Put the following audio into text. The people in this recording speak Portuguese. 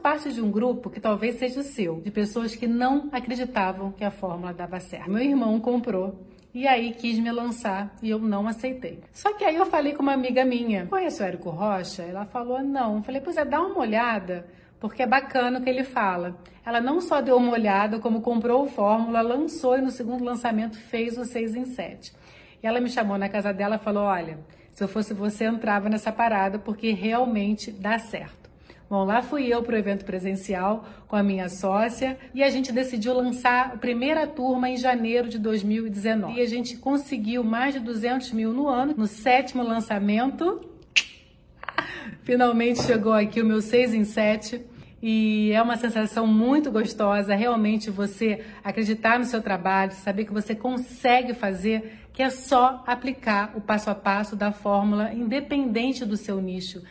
parte de um grupo que talvez seja o seu, de pessoas que não acreditavam que a fórmula dava certo. Meu irmão comprou e aí quis me lançar e eu não aceitei. Só que aí eu falei com uma amiga minha, conhece o Érico Rocha? Ela falou, não. Eu falei, pois é, dá uma olhada, porque é bacana o que ele fala. Ela não só deu uma olhada, como comprou o Fórmula, lançou e no segundo lançamento fez o 6 em 7. E ela me chamou na casa dela e falou, olha, se eu fosse você, entrava nessa parada, porque realmente dá certo. Bom, lá fui eu para o evento presencial com a minha sócia e a gente decidiu lançar a primeira turma em janeiro de 2019. E a gente conseguiu mais de 200 mil no ano. No sétimo lançamento, finalmente chegou aqui o meu 6 em 7 e é uma sensação muito gostosa, realmente você acreditar no seu trabalho, saber que você consegue fazer, que é só aplicar o passo a passo da fórmula, independente do seu nicho.